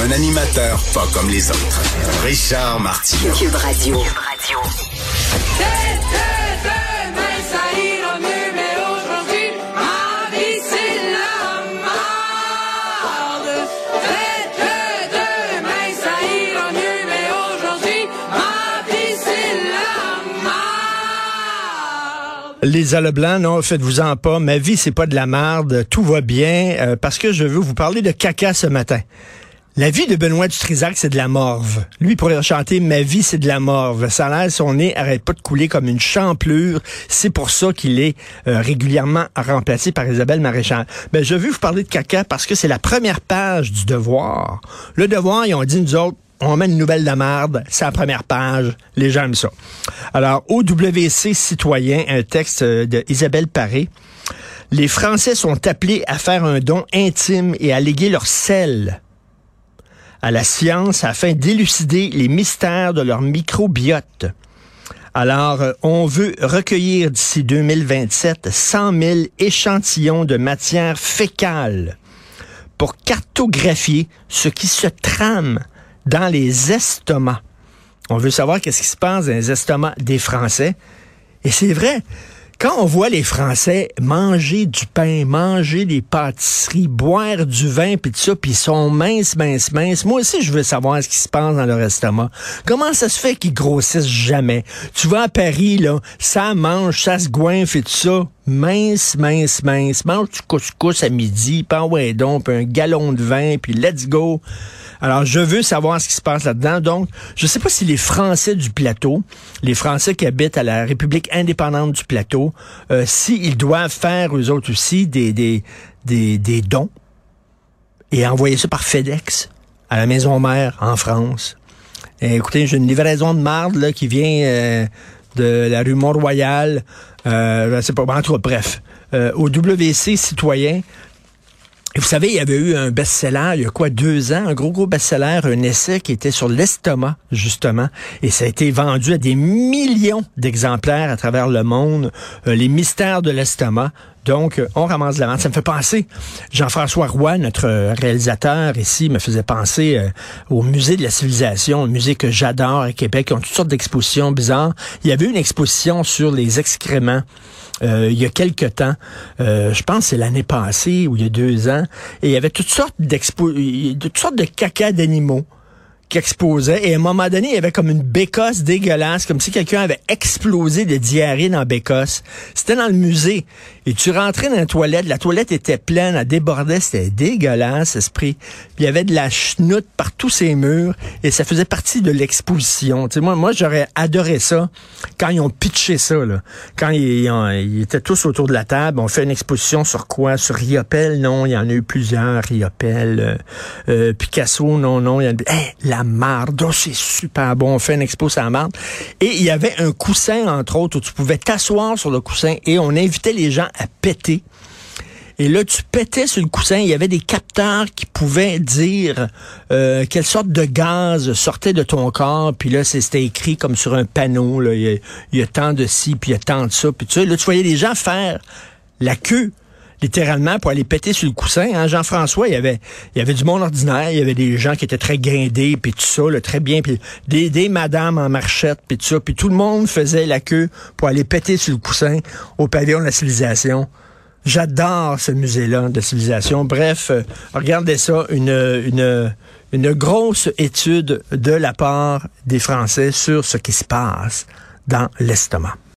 Un animateur pas comme les autres. Richard Martineau. Cube Radio. Les Blanc, non, faites-vous-en pas. Ma vie, c'est pas de la merde. Tout va bien. euh, parce que je veux vous parler de caca ce matin. La vie de Benoît Dutrisac, c'est de la morve. Lui pourrait chanter Ma vie, c'est de la morve. Ça a l'air, son nez arrête pas de couler comme une champlure. C'est pour ça qu'il est euh, régulièrement remplacé par Isabelle Maréchal. Ben, je veux vous parler de caca parce que c'est la première page du Devoir. Le Devoir, ils ont dit, nous autres, on met une nouvelle de merde, c'est la première page, les gens aiment ça. Alors, OWC Citoyen, un texte euh, de Isabelle Paré. Les Français sont appelés à faire un don intime et à léguer leur sel à la science afin d'élucider les mystères de leur microbiote. Alors, euh, on veut recueillir d'ici 2027 100 000 échantillons de matière fécale pour cartographier ce qui se trame dans les estomacs. On veut savoir qu'est-ce qui se passe dans les estomacs des Français. Et c'est vrai, quand on voit les Français manger du pain, manger des pâtisseries, boire du vin, puis tout ça, puis ils sont minces, minces, minces, moi aussi, je veux savoir ce qui se passe dans leur estomac. Comment ça se fait qu'ils grossissent jamais? Tu vas à Paris, là, ça mange, ça se goinfre et tout ça. Mince, mince, mince. Mange du couscous à midi, puis ouais donc, un galon de vin, puis let's go. Alors, je veux savoir ce qui se passe là-dedans. Donc, je ne sais pas si les Français du plateau, les Français qui habitent à la République indépendante du plateau, euh, s'ils doivent faire, eux autres aussi, des, des, des, des dons et envoyer ça par FedEx à la maison mère en France. Et écoutez, j'ai une livraison de marde là, qui vient euh, de la rue Mont-Royal. Euh, c'est pas en tout bref. Euh, au WC citoyen, et vous savez, il y avait eu un best-seller il y a quoi, deux ans, un gros, gros best-seller, un essai qui était sur l'estomac, justement. Et ça a été vendu à des millions d'exemplaires à travers le monde. Euh, les mystères de l'estomac. Donc, on ramasse de la vente. Ça me fait penser, Jean-François Roy, notre euh, réalisateur ici, me faisait penser euh, au musée de la civilisation, un musée que j'adore à Québec. Ils ont toutes sortes d'expositions bizarres. Il y avait une exposition sur les excréments. Euh, il y a quelque temps, euh, je pense c'est l'année passée ou il y a deux ans, et il y avait toutes sortes d'expo, toutes sortes de caca d'animaux qui exposait. Et à un moment donné, il y avait comme une bécosse dégueulasse, comme si quelqu'un avait explosé de diarrhée dans la bécosse. C'était dans le musée. Et tu rentrais dans la toilette, la toilette était pleine, elle débordait, c'était dégueulasse, esprit. Puis il y avait de la chenoute par tous ces murs, et ça faisait partie de l'exposition. Tu sais, moi, moi j'aurais adoré ça quand ils ont pitché ça. Là. Quand ils, étaient tous autour de la table, on fait une exposition sur quoi? Sur Riopel? Non, il y en a eu plusieurs. Riopel, euh, euh, Picasso, non, non. Il marde, oh, c'est super bon. On fait une expo sur la marde. Et il y avait un coussin, entre autres, où tu pouvais t'asseoir sur le coussin et on invitait les gens à péter. Et là, tu pétais sur le coussin, il y avait des capteurs qui pouvaient dire euh, quelle sorte de gaz sortait de ton corps. Puis là, c'était écrit comme sur un panneau. Là, il, y a, il y a tant de ci, puis il y a tant de ça. Puis tu sais, là, tu voyais les gens faire la queue littéralement pour aller péter sur le coussin. Hein. Jean-François, il y avait il y avait du monde ordinaire, il y avait des gens qui étaient très guindés, puis tout ça, là, très bien, puis des, des madames en marchette, puis tout ça, puis tout le monde faisait la queue pour aller péter sur le coussin au pavillon de la civilisation. J'adore ce musée-là de civilisation. Bref, euh, regardez ça, une grosse étude de la part des Français sur ce qui se passe dans l'estomac.